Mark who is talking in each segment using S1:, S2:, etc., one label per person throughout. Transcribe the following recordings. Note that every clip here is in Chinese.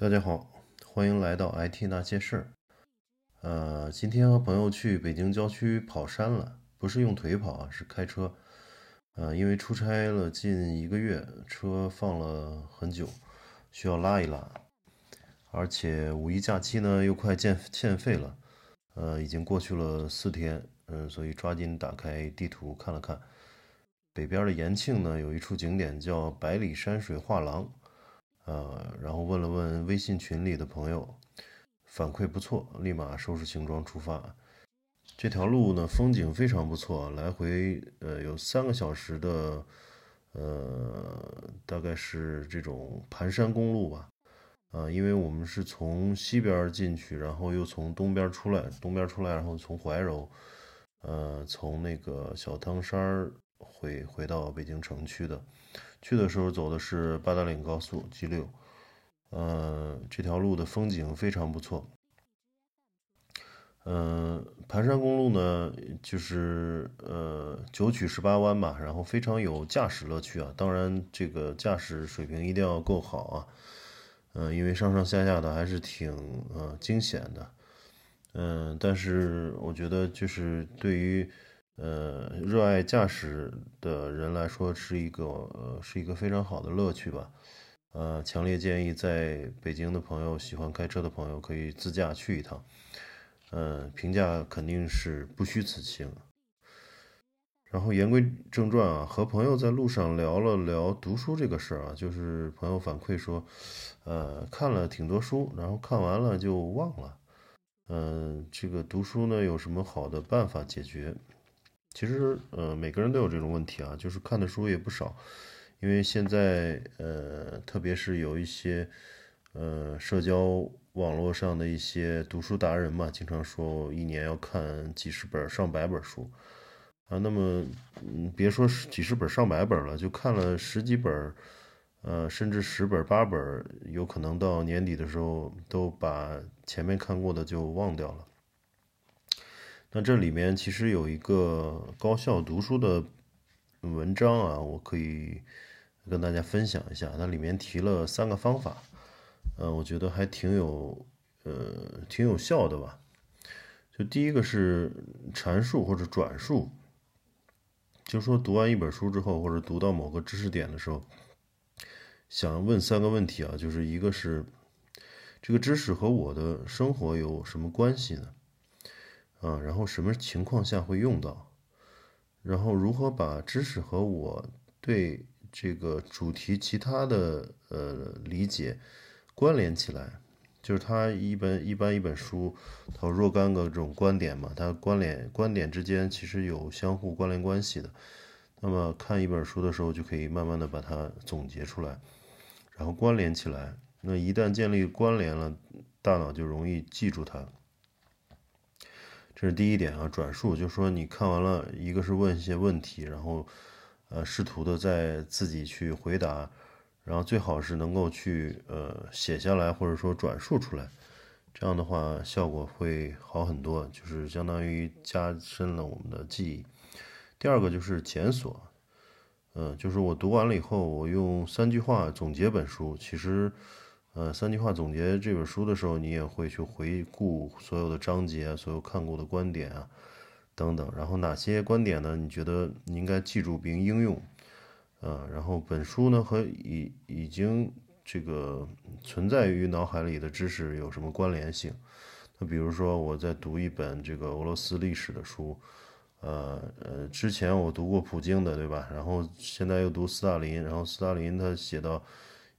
S1: 大家好，欢迎来到 IT 那些事儿。呃，今天和朋友去北京郊区跑山了，不是用腿跑啊，是开车。呃，因为出差了近一个月，车放了很久，需要拉一拉。而且五一假期呢又快欠欠费了，呃，已经过去了四天，嗯，所以抓紧打开地图看了看，北边的延庆呢有一处景点叫百里山水画廊。呃，然后问了问微信群里的朋友，反馈不错，立马收拾行装出发。这条路呢，风景非常不错，来回呃有三个小时的，呃，大概是这种盘山公路吧。啊，因为我们是从西边进去，然后又从东边出来，东边出来，然后从怀柔，呃，从那个小汤山回回到北京城区的。去的时候走的是八达岭高速 G 六，呃，这条路的风景非常不错。嗯，盘山公路呢，就是呃九曲十八弯吧，然后非常有驾驶乐趣啊。当然，这个驾驶水平一定要够好啊。嗯，因为上上下下的还是挺呃惊险的。嗯，但是我觉得就是对于。呃，热爱驾驶的人来说是一个呃是一个非常好的乐趣吧。呃，强烈建议在北京的朋友，喜欢开车的朋友可以自驾去一趟。嗯，评价肯定是不虚此行。然后言归正传啊，和朋友在路上聊了聊读书这个事儿啊，就是朋友反馈说，呃，看了挺多书，然后看完了就忘了。嗯，这个读书呢有什么好的办法解决？其实，呃，每个人都有这种问题啊，就是看的书也不少，因为现在，呃，特别是有一些，呃，社交网络上的一些读书达人嘛，经常说一年要看几十本、上百本书，啊，那么，嗯，别说几十本、上百本了，就看了十几本，呃，甚至十本、八本，有可能到年底的时候都把前面看过的就忘掉了。那这里面其实有一个高效读书的文章啊，我可以跟大家分享一下。它里面提了三个方法，呃，我觉得还挺有呃挺有效的吧。就第一个是阐述或者转述，就说读完一本书之后，或者读到某个知识点的时候，想问三个问题啊，就是一个是这个知识和我的生活有什么关系呢？啊，然后什么情况下会用到？然后如何把知识和我对这个主题其他的呃理解关联起来？就是它一本一般一本书，它若干个这种观点嘛，它关联观点之间其实有相互关联关系的。那么看一本书的时候，就可以慢慢的把它总结出来，然后关联起来。那一旦建立关联了，大脑就容易记住它。这是第一点啊，转述就是说你看完了，一个是问一些问题，然后，呃，试图的在自己去回答，然后最好是能够去呃写下来或者说转述出来，这样的话效果会好很多，就是相当于加深了我们的记忆。第二个就是检索，嗯，就是我读完了以后，我用三句话总结本书，其实。呃，三句话总结这本书的时候，你也会去回顾所有的章节，所有看过的观点啊，等等。然后哪些观点呢？你觉得你应该记住并应用？呃，然后本书呢和已已经这个存在于脑海里的知识有什么关联性？那比如说我在读一本这个俄罗斯历史的书，呃呃，之前我读过普京的，对吧？然后现在又读斯大林，然后斯大林他写到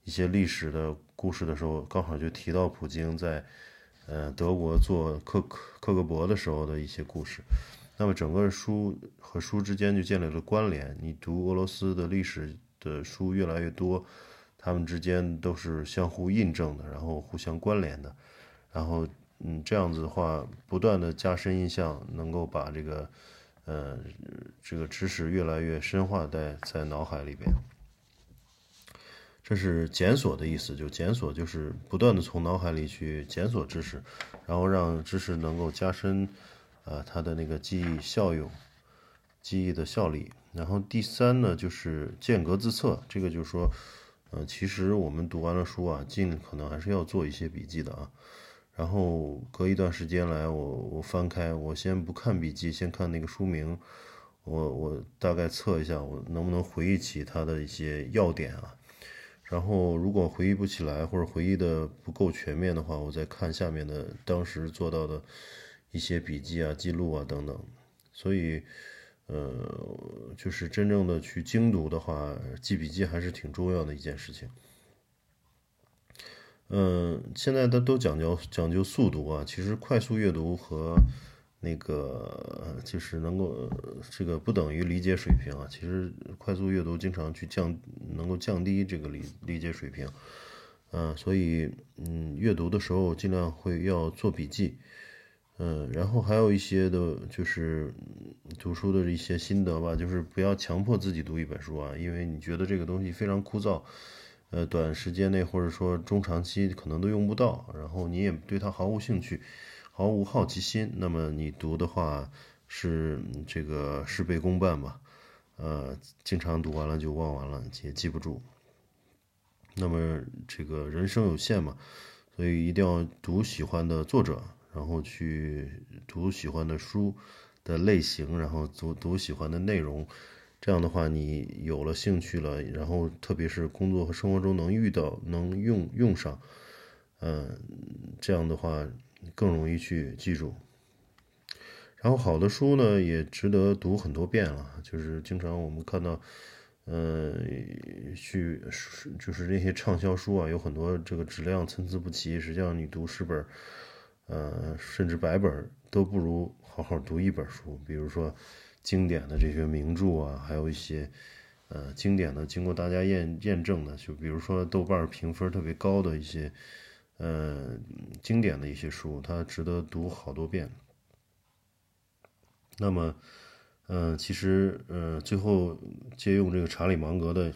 S1: 一些历史的。故事的时候，刚好就提到普京在，呃，德国做克克克格勃的时候的一些故事。那么整个书和书之间就建立了关联。你读俄罗斯的历史的书越来越多，他们之间都是相互印证的，然后互相关联的。然后，嗯，这样子的话，不断的加深印象，能够把这个，呃，这个知识越来越深化在在脑海里边。这是检索的意思，就检索就是不断的从脑海里去检索知识，然后让知识能够加深，啊，它的那个记忆效用，记忆的效力。然后第三呢，就是间隔自测，这个就是说，呃，其实我们读完了书啊，尽可能还是要做一些笔记的啊。然后隔一段时间来，我我翻开，我先不看笔记，先看那个书名，我我大概测一下，我能不能回忆起它的一些要点啊。然后如果回忆不起来，或者回忆的不够全面的话，我再看下面的当时做到的一些笔记啊、记录啊等等。所以。呃，就是真正的去精读的话，记笔记还是挺重要的一件事情。嗯，现在它都讲究讲究速读啊，其实快速阅读和那个就是能够这个不等于理解水平啊。其实快速阅读经常去降，能够降低这个理理解水平。嗯，所以嗯，阅读的时候尽量会要做笔记。嗯，然后还有一些的，就是读书的一些心得吧，就是不要强迫自己读一本书啊，因为你觉得这个东西非常枯燥，呃，短时间内或者说中长期可能都用不到，然后你也对它毫无兴趣，毫无好奇心，那么你读的话是这个事倍功半吧，呃，经常读完了就忘完了，也记不住。那么这个人生有限嘛，所以一定要读喜欢的作者。然后去读喜欢的书的类型，然后读读喜欢的内容，这样的话你有了兴趣了，然后特别是工作和生活中能遇到、能用用上，嗯，这样的话更容易去记住。然后好的书呢，也值得读很多遍了。就是经常我们看到，嗯，去就是那些畅销书啊，有很多这个质量参差不齐。实际上你读十本。呃，甚至百本都不如好好读一本书。比如说，经典的这些名著啊，还有一些呃经典的、经过大家验验证的，就比如说豆瓣评分特别高的一些呃经典的一些书，它值得读好多遍。那么，嗯，其实呃，最后借用这个查理芒格的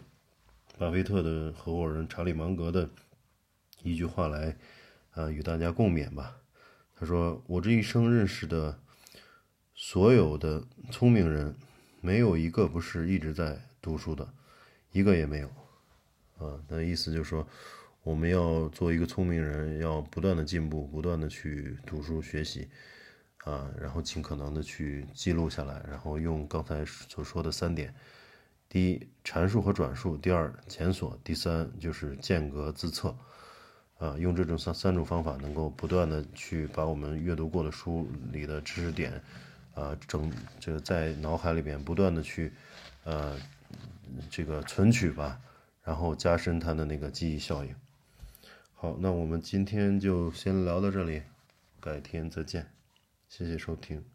S1: 巴菲特的合伙人查理芒格的一句话来啊，与大家共勉吧。他说：“我这一生认识的所有的聪明人，没有一个不是一直在读书的，一个也没有。啊，那意思就是说，我们要做一个聪明人，要不断的进步，不断的去读书学习，啊，然后尽可能的去记录下来，然后用刚才所说的三点：第一，阐述和转述；第二，检索；第三，就是间隔自测。”啊，用这种三三种方法，能够不断的去把我们阅读过的书里的知识点，啊，整这个在脑海里边不断的去，呃，这个存取吧，然后加深它的那个记忆效应。好，那我们今天就先聊到这里，改天再见，谢谢收听。